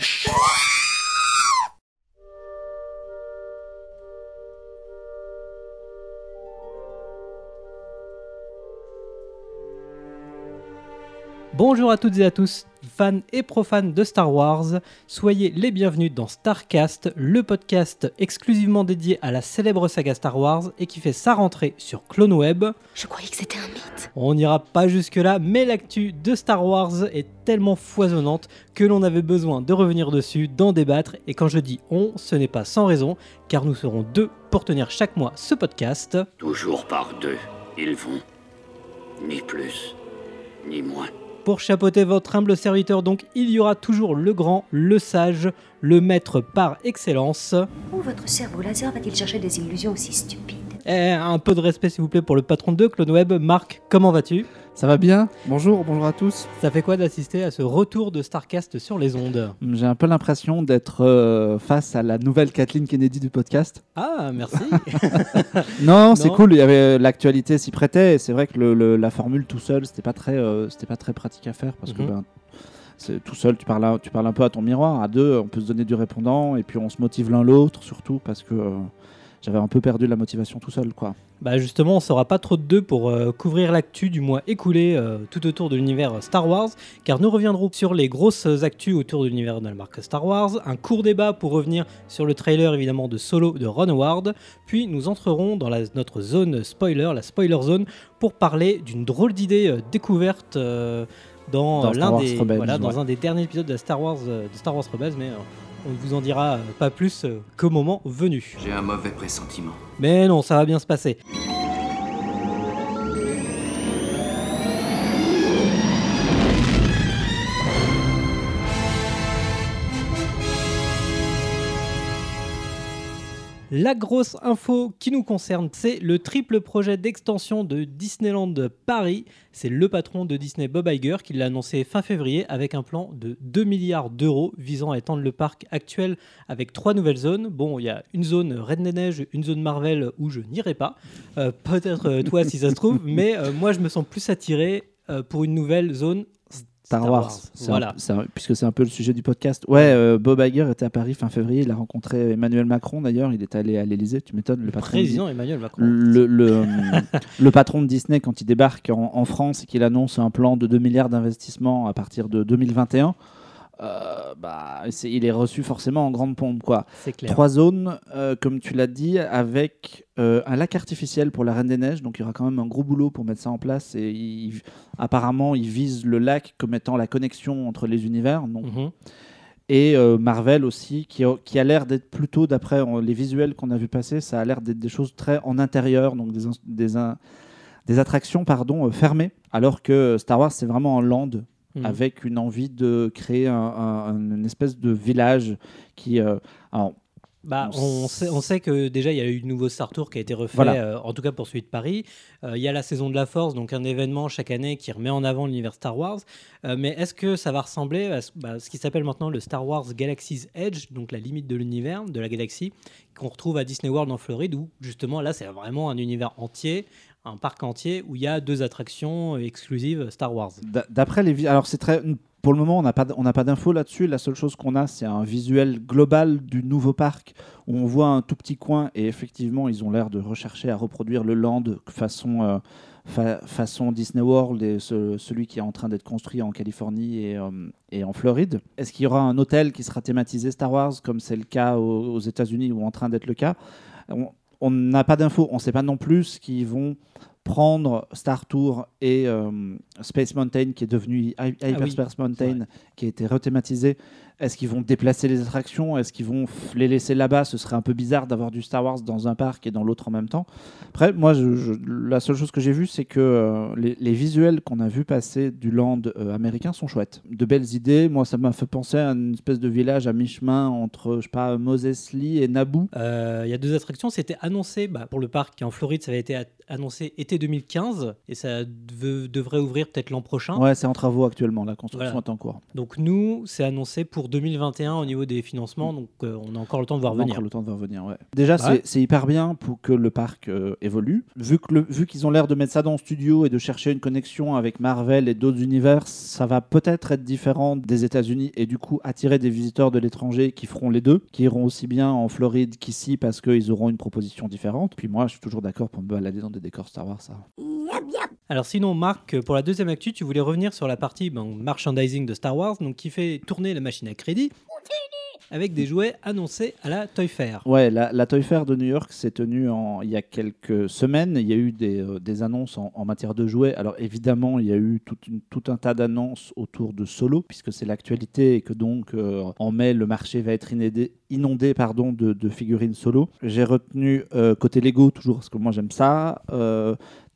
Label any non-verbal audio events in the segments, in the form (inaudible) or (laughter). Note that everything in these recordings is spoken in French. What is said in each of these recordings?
Shhh! (laughs) Bonjour à toutes et à tous, fans et profanes de Star Wars. Soyez les bienvenus dans Starcast, le podcast exclusivement dédié à la célèbre saga Star Wars et qui fait sa rentrée sur CloneWeb. Je croyais que c'était un mythe. On n'ira pas jusque-là, mais l'actu de Star Wars est tellement foisonnante que l'on avait besoin de revenir dessus, d'en débattre. Et quand je dis on, ce n'est pas sans raison, car nous serons deux pour tenir chaque mois ce podcast. Toujours par deux, ils vont. Ni plus, ni moins. Pour chapeauter votre humble serviteur, donc, il y aura toujours le grand, le sage, le maître par excellence. Où votre cerveau laser va-t-il chercher des illusions aussi stupides? Eh, un peu de respect, s'il vous plaît, pour le patron de CloneWeb. Marc, comment vas-tu? Ça va bien Bonjour, bonjour à tous. Ça fait quoi d'assister à ce retour de Starcast sur les ondes J'ai un peu l'impression d'être euh, face à la nouvelle Kathleen Kennedy du podcast. Ah, merci. (laughs) Non, c'est cool, il y avait l'actualité s'y prêtait c'est vrai que le- le- la formule tout seul, c'était pas très euh, c'était pas très pratique à faire parce que Mhm. ben, tout seul, tu parles, à- tu parles un peu à ton miroir. À deux, on peut se donner du répondant et puis on se motive l'un l'autre surtout parce que euh, j'avais un peu perdu la motivation tout seul quoi. Bah justement, on sera pas trop de deux pour euh, couvrir l'actu du mois écoulé euh, tout autour de l'univers Star Wars, car nous reviendrons sur les grosses actus autour de l'univers de la marque Star Wars, un court débat pour revenir sur le trailer évidemment de Solo de Ron Howard, puis nous entrerons dans la- notre zone spoiler, la spoiler zone, pour parler d'une drôle d'idée euh, découverte euh, dans, euh, l'un des Rebels, voilà, dans ouais. un des derniers épisodes de Star Wars euh, de Star Wars Rebels, mais euh, on ne vous en dira pas plus euh, qu'au moment venu. J'ai un mauvais pressentiment. Mais non, ça va bien se passer. La grosse info qui nous concerne, c'est le triple projet d'extension de Disneyland Paris. C'est le patron de Disney, Bob Iger, qui l'a annoncé fin février avec un plan de 2 milliards d'euros visant à étendre le parc actuel avec trois nouvelles zones. Bon, il y a une zone Reine des Neiges, une zone Marvel où je n'irai pas. Euh, Peut-être euh, toi si ça se trouve, (laughs) mais euh, moi je me sens plus attiré pour une nouvelle zone Star, Wars, un- Voilà. c'est un- puisque c'est un peu le sujet du podcast. Ouais, euh, Bob Iger était à Paris fin février, il a rencontré Emmanuel Macron d'ailleurs, il est allé à l'Elysée, tu m'étonnes, le patron. de- Président Emmanuel Macron. le, le, euh, (laughs) le patron de Disney, quand il débarque en, en France et qu'il annonce un plan de 2 milliards d'investissements à partir de 2021, euh, bah, il est reçu forcément en grande pompe. Quoi. Clair. Trois zones, euh, comme tu l'as dit, avec euh, un lac artificiel pour la Reine des Neiges. Donc il y aura quand même un gros boulot pour mettre ça en place. Et il- apparemment, ils visent le lac comme étant la connexion entre les univers. Donc, Mhm. et Marvel aussi, qui a, qui a l'air d'être plutôt, d'après les visuels qu'on a vu passer, ça a l'air d'être des choses très en intérieur, donc des, des, attractions pardon, fermées, alors que Star Wars, c'est vraiment en land, Mhm. avec une envie de créer un- un- une espèce de village qui... euh, Bah, On sait, on sait que déjà il y a eu le nouveau Star Tour qui a été refait, Voilà. euh, en tout cas pour celui de Paris. Euh, il y a la saison de la Force, donc un événement chaque année qui remet en avant l'univers Star Wars. Euh, mais est-ce que ça va ressembler à ce, bah, ce qui s'appelle maintenant le Star Wars Galaxy's Edge, donc la limite de l'univers, de la galaxie, qu'on retrouve à Disney World en Floride, où justement là c'est vraiment un univers entier, un parc entier où il y a deux attractions exclusives Star Wars? d'a- d'après les... Alors c'est très... Pour le moment, on n'a pas, d'infos là-dessus. La seule chose qu'on a, c'est un visuel global du nouveau parc où on voit un tout petit coin et effectivement, ils ont l'air de rechercher à reproduire le land façon, euh, fa- façon Disney World et ce- celui qui est en train d'être construit en Californie et, euh, et en Floride. Est-ce qu'il y aura un hôtel qui sera thématisé Star Wars comme c'est le cas aux, aux États-Unis ou en train d'être le cas? On- On n'a pas d'infos. On ne sait pas non plus ce qu'ils vont prendre Star Tour et euh, Space Mountain qui est devenu Hy- Hyperspace Mountain qui a été rethématisé. Est-ce qu'ils vont déplacer les attractions? Est-ce qu'ils vont les laisser là-bas? Ce serait un peu bizarre d'avoir du Star Wars dans un parc et dans l'autre en même temps. Après, moi, je- je- la seule chose que j'ai vue, c'est que euh, les, les visuels qu'on a vu passer du land euh, américain sont chouettes. De belles idées. Moi, ça m'a fait penser à une espèce de village à mi-chemin entre, je sais pas, Moses Lee et Naboo. Il y a deux attractions. C'était annoncé bah, pour le parc qui est en Floride, ça avait été annoncé été 2015 et ça dev- devrait ouvrir peut-être l'an prochain. Ouais, c'est en travaux actuellement. La construction Voilà. est en cours. Donc nous, c'est annoncé pour 2021 au niveau des financements, donc euh, on a encore le temps de voir On a venir. encore le temps de voir venir. Ouais. Déjà, Ouais. c'est- hyper bien pour que le parc euh, évolue. Vu qu'ils ont l'air de mettre ça dans le studio et de chercher une connexion avec Marvel et d'autres univers, ça va peut-être être différent des États-Unis et du coup attirer des visiteurs de l'étranger qui feront les deux, qui iront aussi bien en Floride qu'ici parce qu'ils auront une proposition différente. Puis moi, je suis toujours d'accord pour me balader dans des décors Star Wars. Ça. Alors sinon, Marc, pour la deuxième actu, tu voulais revenir sur la partie ben, merchandising de Star Wars, donc qui fait tourner la machine à crédit avec des jouets annoncés à la Toy Fair. Ouais, la, Toy Fair de New York s'est tenue en- il y a quelques semaines. Il y a eu des, euh, des annonces en, matière de jouets. Alors évidemment, il y a eu tout un tas d'annonces autour de Solo, puisque c'est l'actualité et que donc euh, en mai, le marché va être inondé, pardon, de, de figurines Solo. J'ai retenu euh, côté Lego, toujours parce que moi j'aime ça.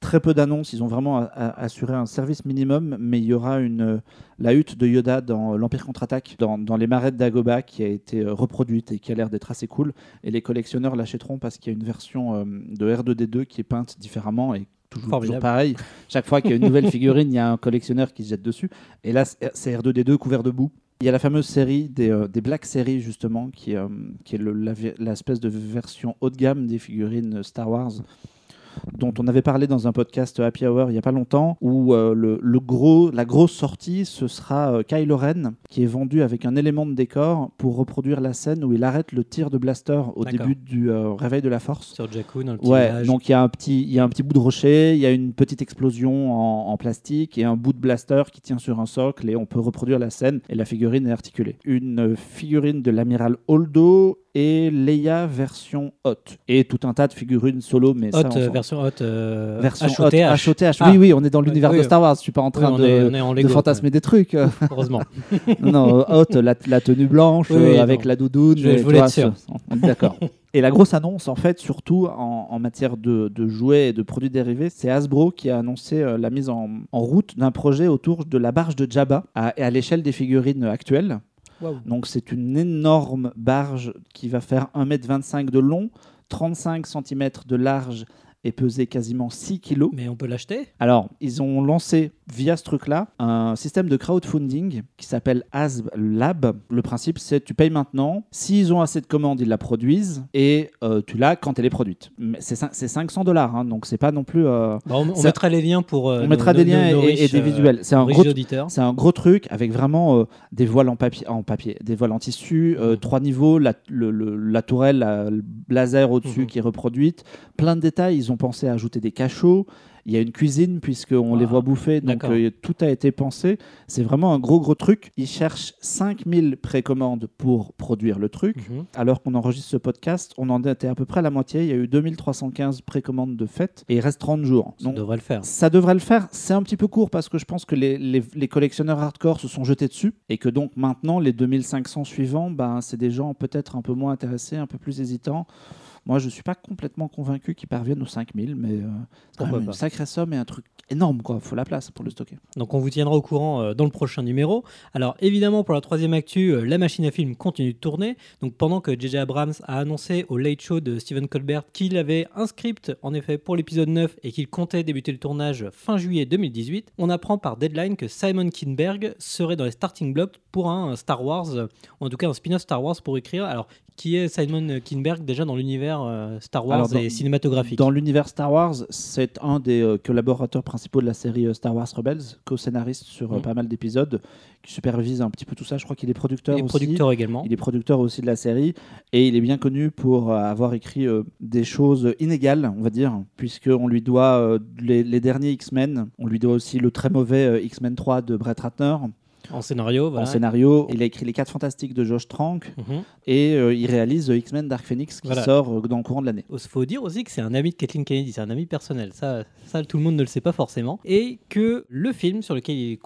Euh, Très peu d'annonces, ils ont vraiment a- a- assuré un service minimum, mais il y aura une, la hutte de Yoda dans l'Empire contre-attaque, dans, dans les marais de Dagobah, qui a été euh, reproduite et qui a l'air d'être assez cool. Et les collectionneurs l'achèteront parce qu'il y a une version euh, de R2D2 qui est peinte différemment et toujours, pareil. Chaque fois qu'il y a une nouvelle figurine, il y a un collectionneur qui se jette dessus. Et là, c'est c'est R2D2 couvert de boue. Il y a la fameuse série des, euh, des Black Series, justement, qui, euh, qui est la l'espèce de version haut de gamme des figurines Star Wars dont on avait parlé dans un podcast Happy Hour il n'y a pas longtemps, où euh, le, le gros, la grosse sortie, ce sera euh, Kylo Ren, qui est vendu avec un élément de décor pour reproduire la scène où il arrête le tir de blaster au début du euh, réveil de la force. Sur Jakku, dans le petit Ouais, village. donc il y, a un petit- il y a un petit bout de rocher, il y a une petite explosion en, en plastique et un bout de blaster qui tient sur un socle et on peut reproduire la scène et la figurine est articulée. Une figurine de l'amiral Holdo et Leia version hot. Et tout un tas de figurines solo, mais ça, Hot, on s'en- version hot, euh, version hot, HOTH. Ah. Oui, oui, on est dans l'univers Oui, de. Star Wars. Je suis pas en train Oui, de, est, on est en de Lego. fantasmer des trucs. (laughs) Heureusement. non, non, euh, hot, la, la tenue blanche Oui, euh, avec non. la doudoune. Je- je voulais être sûr. ça- on est D'accord. Et la grosse annonce, en fait, surtout en, en matière de, de jouets et de produits dérivés, c'est Hasbro qui a annoncé euh, la mise en, en route d'un projet autour de la barge de Jabba à, à l'échelle des figurines actuelles. Donc c'est une énorme barge qui va faire 1m25 de long, 35 cm de large et peser quasiment 6 kg. Mais on peut l'acheter? Alors, ils ont lancé via ce truc-là un système de crowdfunding qui s'appelle Asb Lab. Le principe, c'est tu payes maintenant. S'ils ont assez de commandes, ils la produisent et euh, tu l'as quand elle est produite. Mais C'est cin- c'est 500 dollars, hein, donc c'est pas non plus. euh, Bah, on, mettra les liens pour. euh, on nos- mettra nos- des liens nos- et, des visuels. C'est un gros un gros truc avec vraiment des voiles en papier, en papier, des voiles en tissu, Mhm. trois niveaux, la, le- le- la tourelle la- le laser au-dessus Mhm. qui est reproduite, plein de détails. Ils ont pensé à ajouter des cachots. Il y a une cuisine puisqu'on les Ah, voit bouffer, donc euh, tout a été pensé. C'est vraiment un gros gros truc. Ils cherchent 5000 précommandes pour produire le truc. Mhm. Alors qu'on enregistre ce podcast, on en était à peu près à la moitié. Il y a eu 2315 précommandes de fait et il reste 30 jours. Ça devrait le faire. ça devrait le faire. C'est un petit peu court parce que je pense que les, les- les collectionneurs hardcore se sont jetés dessus et que donc maintenant, les 2500 suivants, ben, c'est des gens peut-être un peu moins intéressés, un peu plus hésitants. Moi, je suis pas complètement convaincu qu'ils parviennent aux 5000, mais euh, c'est une sacrée somme et un truc énorme. Il faut la place pour le stocker. Donc on vous tiendra au courant euh, dans le prochain numéro. Alors évidemment pour la troisième actu, euh, la machine à film continue de tourner. Donc pendant que JJ Abrams a annoncé au Late Show de Stephen Colbert qu'il avait un script en effet pour l'épisode 9 et qu'il comptait débuter le tournage fin juillet 2018, on apprend par Deadline que Simon Kinberg serait dans les starting blocks pour un Star Wars, euh, ou en tout cas un spin-off Star Wars pour écrire. Alors qui est Simon Kinberg déjà dans l'univers euh, Star Wars Alors, dans- et cinématographique Dans l'univers Star Wars, c'est un des euh, collaborateurs principaux de la série euh, Star Wars Rebels, co-scénariste sur Mhm. pas mal d'épisodes, qui supervise un petit peu tout ça. Je crois qu'il est producteur Il est aussi. producteur également. Il est producteur aussi de la série et il est bien connu pour avoir écrit des choses inégales, on va dire, puisqu'on lui doit les, les derniers X-Men, on lui doit aussi le très mauvais X-Men 3 de Brett Ratner En scénario, voilà. en scénario. Il a écrit Les 4 Fantastiques de Josh Trank Mhm. et euh, il réalise euh, X-Men Dark Phoenix qui Voilà. sort euh, dans le courant de l'année. Il faut dire aussi que c'est un ami de Kathleen Kennedy, c'est un ami personnel. Ça, ça, tout le monde ne le sait pas forcément. Et que le film sur lequel il,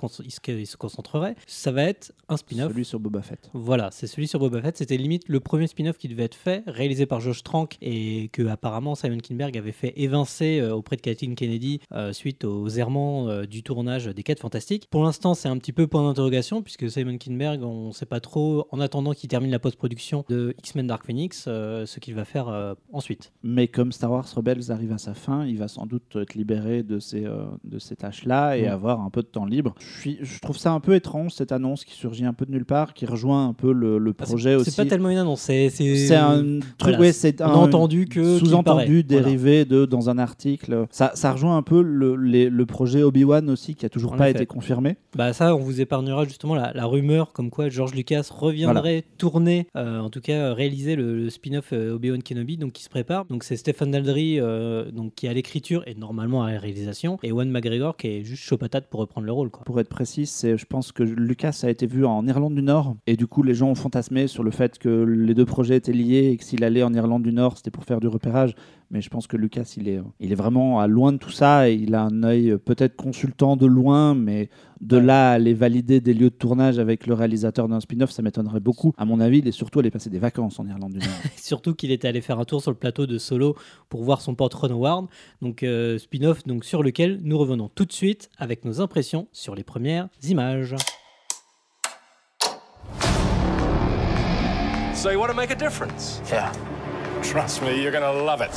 se, concentrerait, ça va être un spin-off. Celui sur Boba Fett. Voilà, c'est celui sur Boba Fett. C'était limite le premier spin-off qui devait être fait, réalisé par Josh Trank et que apparemment Simon Kinberg avait fait évincer euh, auprès de Kathleen Kennedy euh, suite aux errements du tournage des 4 Fantastiques. Pour l'instant, c'est un petit peu point d'interrogation d'interrogation, puisque Simon Kinberg, on ne sait pas trop, en attendant qu'il termine la post-production de X-Men Dark Phoenix, euh, ce qu'il va faire euh, ensuite. Mais comme Star Wars Rebels arrive à sa fin, il va sans doute être libéré de ces, euh, de ces tâches-là et Mm. avoir un peu de temps libre. Je, suis, je trouve ça un peu étrange, cette annonce qui surgit un peu de nulle part, qui rejoint un peu le, le Ah, projet aussi. C'est pas tellement une annonce, c'est. C'est un truc, voilà, ouais, c'est un entendu que- sous-entendu voilà. dérivé de dans un article. Ça, ça rejoint un peu le, les- le projet Obi-Wan aussi qui a toujours En pas effet. été confirmé. Bah ça, on vous épargnera justement la, la rumeur comme quoi George Lucas reviendrait tourner, euh, en tout cas euh, réaliser le, le spin-off euh, Obi-Wan Kenobi, donc qui se prépare. Donc c'est Stephen Daldry donc qui est à l'écriture et normalement à la réalisation, et Ewan McGregor qui est juste chaud patate pour reprendre le rôle. Quoi. Pour être précis, c'est, je pense que Lucas a été vu en Irlande du Nord et du coup les gens ont fantasmé sur le fait que les deux projets étaient liés et que s'il allait en Irlande du Nord, c'était pour faire du repérage. Mais je pense que Lucas, il est, il est vraiment à loin de tout ça et il a un œil euh, peut-être consultant de loin, mais de Ouais. là à aller valider des lieux de tournage avec le réalisateur d'un spin-off, ça m'étonnerait beaucoup. À mon avis, il est surtout allé passer des vacances en Irlande du Nord. (laughs) Surtout qu'il était allé faire un tour sur le plateau de Solo pour voir son pote Ron Howard, donc euh, spin-off donc sur lequel nous revenons tout de suite avec nos impressions sur les premières images. So you want to make a difference? Yeah. Trust me, you're gonna love it.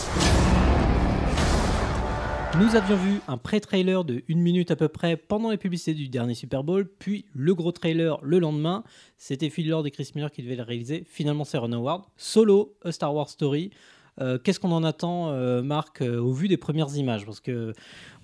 Nous avions vu un pré-trailer de une minute à peu près pendant les publicités du dernier Super Bowl, puis le gros trailer le lendemain. C'était Phil Lord et Chris Miller qui devaient le réaliser. Finalement, c'est Ron Howard. Solo, A Star Wars Story. Euh, Qu'est-ce qu'on en attend, euh, Marc, euh, au vu des premières images? Parce que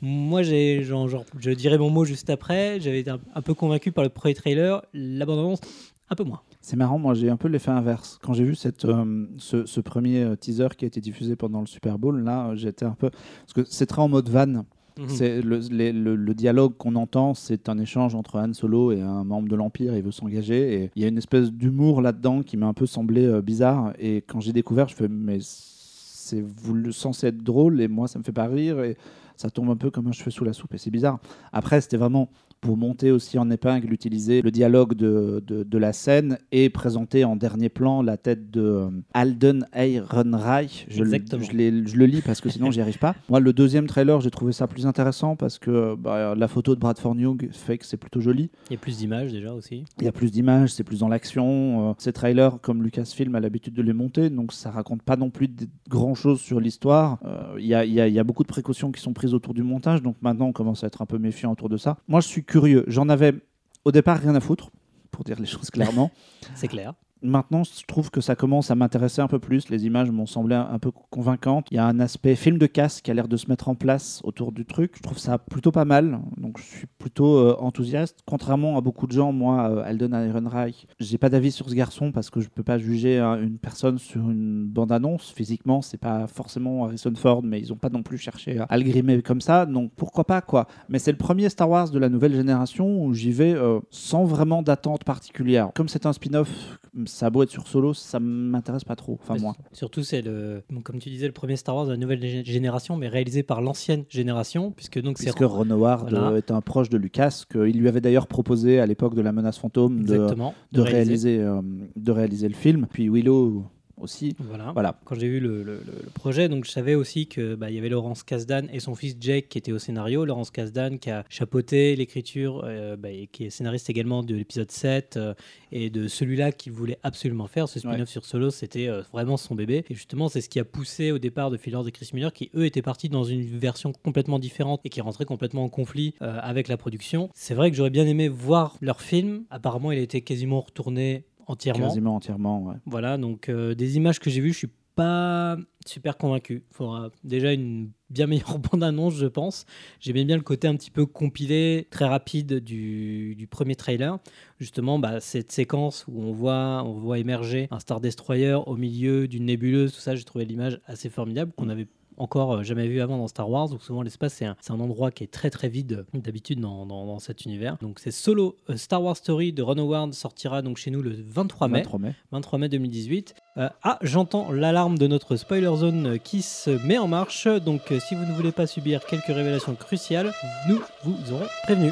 moi, je dirais mon mot juste après. J'avais été un, un peu convaincu par le pré-trailer. La bande-annonce, un peu moins. C'est marrant, moi j'ai un peu l'effet inverse. Quand j'ai vu cette, euh, ce, ce premier euh, teaser qui a été diffusé pendant le Super Bowl, là euh, j'étais un peu. Parce que c'est très en mode van. Mhm. C'est le, le- le dialogue qu'on entend, c'est un échange entre Han Solo et un membre de l'Empire. Il veut s'engager et il y a une espèce d'humour là-dedans qui m'a un peu semblé euh, bizarre. Et quand j'ai découvert, je fais mais c'est voulu censé être drôle et moi ça me fait pas rire et ça tombe un peu comme un cheveu sous la soupe et c'est bizarre. Après c'était vraiment pour monter aussi en épingle, utiliser le dialogue de, de, de la scène et présenter en dernier plan la tête de euh, Alden Ehrenreich. Je, le- je, je le lis parce que sinon j'y arrive pas. Moi, le deuxième trailer, j'ai trouvé ça plus intéressant parce que bah, la photo de Bradford Young fait que c'est plutôt joli. Il y a plus d'images déjà aussi. Il y a plus d'images, c'est plus dans l'action. Euh, ces trailers, comme Lucasfilm a l'habitude de les monter, donc ça raconte pas non plus grand chose sur l'histoire. Euh, Il y, a, il y a- il y a beaucoup de précautions qui sont prises autour du montage, donc maintenant on commence à être un peu méfiant autour de ça. Moi, je suis curieux. J'en avais au départ rien à foutre, pour dire les choses clairement. (laughs) C'est clair. Maintenant, je trouve que ça commence à m'intéresser un peu plus. Les images m'ont semblé un, peu convaincantes. Il y a un aspect film de casse qui a l'air de se mettre en place autour du truc. Je trouve ça plutôt pas mal. Donc, je suis plutôt euh, enthousiaste. Contrairement à beaucoup de gens, moi, euh, Alden Ehrenreich, j'ai pas d'avis sur ce garçon parce que je peux pas juger hein, une personne sur une bande-annonce. Physiquement, c'est pas forcément Harrison Ford, mais ils ont pas non plus cherché à le grimer comme ça. Donc, pourquoi pas, quoi. Mais c'est le premier Star Wars de la nouvelle génération où j'y vais euh, sans vraiment d'attente particulière. Comme c'est un spin-off, ça a beau être sur solo, ça m'intéresse pas trop. Enfin, moi. Surtout, c'est le, comme tu disais, le premier Star Wars de la nouvelle gé- génération, mais réalisé par l'ancienne génération, puisque donc c'est Puisque Ron Howard Voilà. euh, est un proche de Lucas, qu'il lui avait d'ailleurs proposé à l'époque de la menace fantôme de, exactement de réaliser, euh, de réaliser le film. Puis Willow aussi. Voilà. Voilà. Quand j'ai vu le, le- le- le projet, donc je savais aussi que bah, il y avait Laurence Kasdan et son fils Jake qui étaient au scénario. Laurence Kasdan qui a chapeauté l'écriture euh, bah, et qui est scénariste également de l'épisode 7 euh, et de celui-là qu'il voulait absolument faire. Ce spin-off Ouais. sur Solo, c'était euh, vraiment son bébé. Et justement, c'est ce qui a poussé au départ de Phil Lord et Chris Miller qui eux étaient partis dans une version complètement différente et qui rentraient complètement en conflit avec la production. C'est vrai que j'aurais bien aimé voir leur film. Apparemment, il a été quasiment retourné entièrement. Quasiment entièrement, ouais. Voilà, donc euh, des images que j'ai vues, je suis pas super convaincu. Il faudra déjà une bien meilleure (laughs) bande-annonce, je pense. J'aimais bien le côté un petit peu compilé, très rapide du, du premier trailer. Justement, bah, cette séquence où on voit, on voit émerger un Star Destroyer au milieu d'une nébuleuse, tout ça, j'ai trouvé l'image assez formidable qu'on avait encore euh, jamais vu avant dans Star Wars. Donc souvent l'espace c'est un, endroit qui est très très vide euh, d'habitude dans, dans- dans cet univers. Donc c'est Solo euh, Star Wars Story de Ron Howard sortira donc chez nous le 23 mai. 23 mai. 23 mai 2018. Euh, ah, j'entends l'alarme de notre spoiler zone qui se met en marche. Donc, si vous ne voulez pas subir quelques révélations cruciales, nous vous aurons prévenu.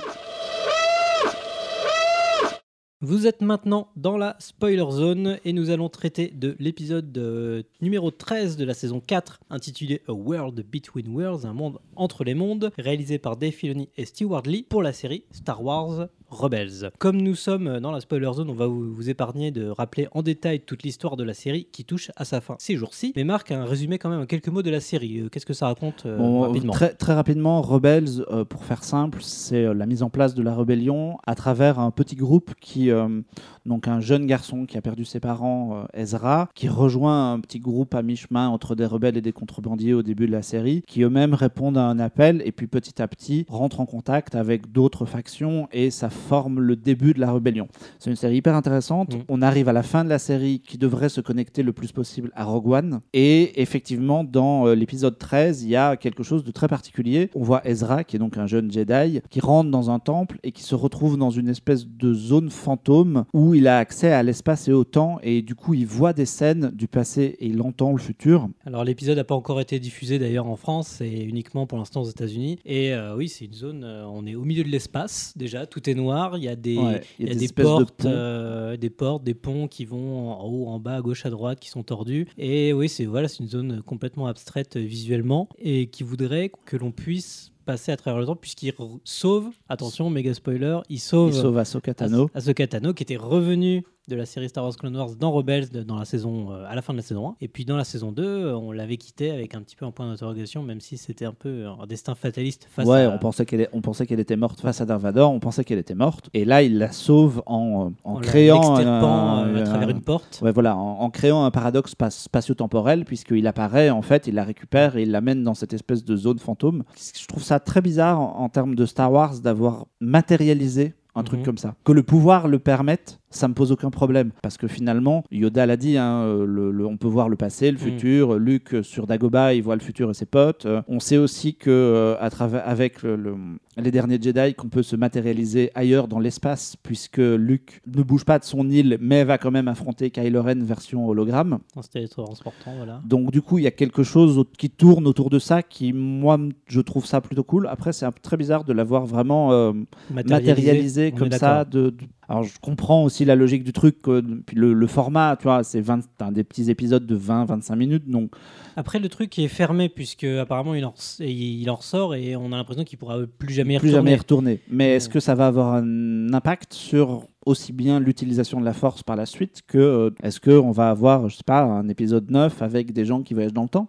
Vous êtes maintenant dans la spoiler zone et nous allons traiter de l'épisode euh, numéro 13 de la saison 4 intitulé A World Between Worlds, un monde entre les mondes, réalisé par Dave Filoni et Stewart Lee pour la série Star Wars Rebels. Comme nous sommes dans la spoiler zone, on va vous, vous épargner de rappeler en détail toute l'histoire de la série qui touche à sa fin ces jours-ci. Mais Marc, un résumé quand même en quelques mots de la série. Euh, Qu'est-ce que ça raconte euh, Bon, rapidement très, très rapidement, Rebels, pour faire simple, c'est la mise en place de la rébellion à travers un petit groupe qui, euh, donc un jeune garçon qui a perdu ses parents, euh, Ezra, qui rejoint un petit groupe à mi-chemin entre des rebelles et des contrebandiers au début de la série, qui eux-mêmes répondent à un appel et puis petit à petit rentrent en contact avec d'autres factions et ça forme le début de la rébellion. C'est une série hyper intéressante. Mm. On arrive à la fin de la série qui devrait se connecter le plus possible à Rogue One et effectivement dans euh, l'épisode 13, il y a quelque chose de très particulier. On voit Ezra qui est donc un jeune Jedi qui rentre dans un temple et qui se retrouve dans une espèce de zone fantôme où il a accès à l'espace et au temps et du coup il voit des scènes du passé et il entend le futur. Alors l'épisode n'a pas encore été diffusé d'ailleurs en France, c'est uniquement pour l'instant aux États-Unis. Et euh, oui, c'est une zone, euh, on est au milieu de l'espace déjà, tout est noir, il y a des, Ouais, il y a des espèces de portes, euh, des portes, des ponts qui vont en haut, en bas, à gauche, à droite, qui sont tordus. Et oui, c'est voilà, c'est une zone complètement abstraite euh, visuellement et qui voudrait que l'on puisse passer à travers le temps puisqu'il sauve, attention, méga spoiler, il sauve, Il sauve Ahsoka Tano. Ahs- Ahsoka Tano qui était revenu de la série Star Wars Clone Wars dans Rebels dans la saison euh, à la fin de la saison 1 et puis dans la saison 2 euh, on l'avait quitté avec un petit peu un point d'interrogation même si c'était un peu un destin fataliste face ouais, à on pensait qu'elle on pensait qu'elle était morte face à Darth Vader, on pensait qu'elle était morte. Et là il la sauve en, euh, en, en créant un- euh, à travers un- une porte. Ouais, voilà, en, en créant un paradoxe spa- spatio-temporel, puisqu'il apparaît, en fait, il la récupère et il l'amène dans cette espèce de zone fantôme. Je trouve ça très bizarre en, en termes de Star Wars d'avoir matérialisé un truc Mhm. comme ça. Que le pouvoir le permette, ça me pose aucun problème. Parce que finalement, Yoda l'a dit, hein, euh, le- le- on peut voir le passé, le Mhm. futur. Luke, euh, sur Dagobah, il voit le futur et ses potes. Euh, on sait aussi que euh, à avec le- le- les derniers Jedi, qu'on peut se matérialiser ailleurs dans l'espace, puisque Luke ne bouge pas de son île, mais va quand même affronter Kylo Ren version hologramme. ce télétransportant voilà Donc du coup, il y a quelque chose qui tourne autour de ça, qui moi, je trouve ça plutôt cool. Après, c'est très bizarre de l'avoir vraiment euh, matérialisé on comme ça. De, de- Alors, je comprends aussi la logique du truc, euh, le, le format, tu vois, c'est 20 t'as des petits épisodes de 20-25 minutes, donc après le truc est fermé puisque apparemment il en, il en ressort et on a l'impression qu'il pourra plus jamais y plus retourner jamais y retourner. Mais est-ce que ça va avoir un impact sur aussi bien l'utilisation de la force par la suite que euh, est-ce qu'on va avoir, je sais pas, un épisode 9 avec des gens qui voyagent dans le temps?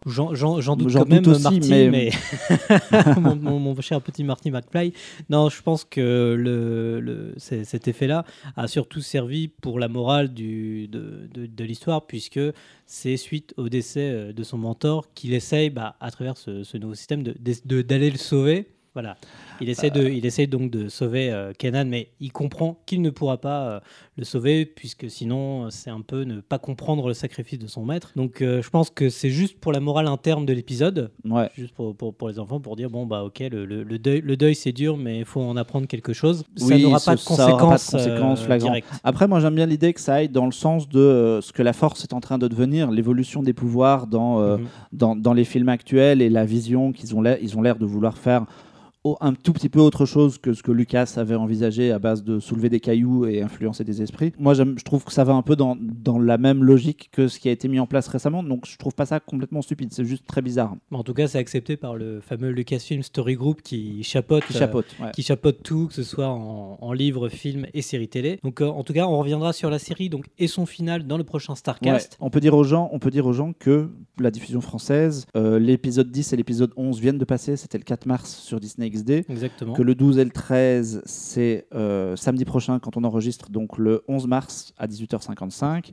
J'en doute quand même, aussi, Marty, mais- mais, (laughs) mon, mon- mon cher petit Marty McFly. Non, je pense que le, le- c'est- cet effet-là a surtout servi pour la morale du, de, de- de l'histoire, puisque c'est suite au décès euh, de son mentor qu'il essaye, bah, à travers ce, ce nouveau système, de- de- d'aller le sauver. Voilà. Il essaie, de, il essaie donc de sauver euh, Kenan, mais il comprend qu'il ne pourra pas euh, le sauver, puisque sinon, euh, c'est un peu ne pas comprendre le sacrifice de son maître. Donc, je pense que c'est juste pour la morale interne de l'épisode, Ouais. juste pour, pour, pour les enfants, pour dire bon, bah, ok, le, le- le deuil, le deuil c'est dur, mais il faut en apprendre quelque chose. ça Oui, n'aura ça- pas de ça aura pas de conséquences, euh, directes. Après, moi, j'aime bien l'idée que ça aille dans le sens de ce que la force est en train de devenir, l'évolution des pouvoirs dans, euh, Mhm. dans, dans les films actuels et la vision qu'ils ont l'air, de vouloir faire un tout petit peu autre chose que ce que Lucas avait envisagé à base de soulever des cailloux et influencer des esprits. Moi, je trouve que ça va un peu dans, dans la même logique que ce qui a été mis en place récemment, donc je trouve pas ça complètement stupide, c'est juste très bizarre. En tout cas, c'est accepté par le fameux Lucasfilm Story Group qui chapeaute, Qui euh, ouais. qui chapeaute tout, que ce soit en, en livre, film et série télé. Donc, euh, en tout cas, on reviendra sur la série donc, et son final dans le prochain Ouais. Starcast. On peut dire aux gens, on peut dire aux gens que la diffusion française, euh, l'épisode 10 et l'épisode 11 viennent de passer, c'était le 4 mars sur Disney XD. Exactement. Que le 12 et le 13, c'est euh, samedi prochain quand on enregistre, donc le 11 mars à 18h55.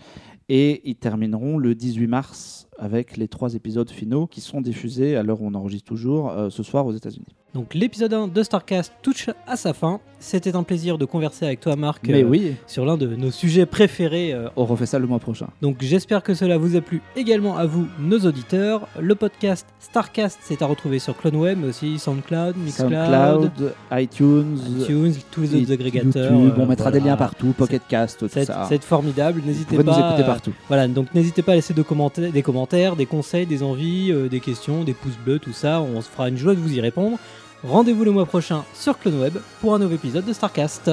Et ils termineront le 18 mars avec les trois épisodes finaux qui sont diffusés à l'heure où on enregistre toujours euh, ce soir aux États-Unis. Donc, l'épisode 1 de Starcast touche à sa fin. C'était un plaisir de converser avec toi, Marc, Mais euh, oui, sur l'un de nos sujets préférés euh, on refait ça le mois prochain. Donc j'espère que cela vous a plu également à vous, nos auditeurs. Le podcast Starcast c'est à retrouver sur CloneWeb, mais aussi SoundCloud, Mixcloud, SoundCloud, iTunes, iTunes, tous les autres agrégateurs. YouTube, euh, on mettra des liens partout, Pocket Cast, tout C'est ça. c'est formidable, n'hésitez pas. nous écouter Voilà, donc n'hésitez pas à laisser des commentaires, des conseils, des envies, euh, des questions, des pouces bleus, tout ça. On se fera une joie de vous y répondre. Rendez-vous le mois prochain sur CloneWeb pour un nouvel épisode de Starcast.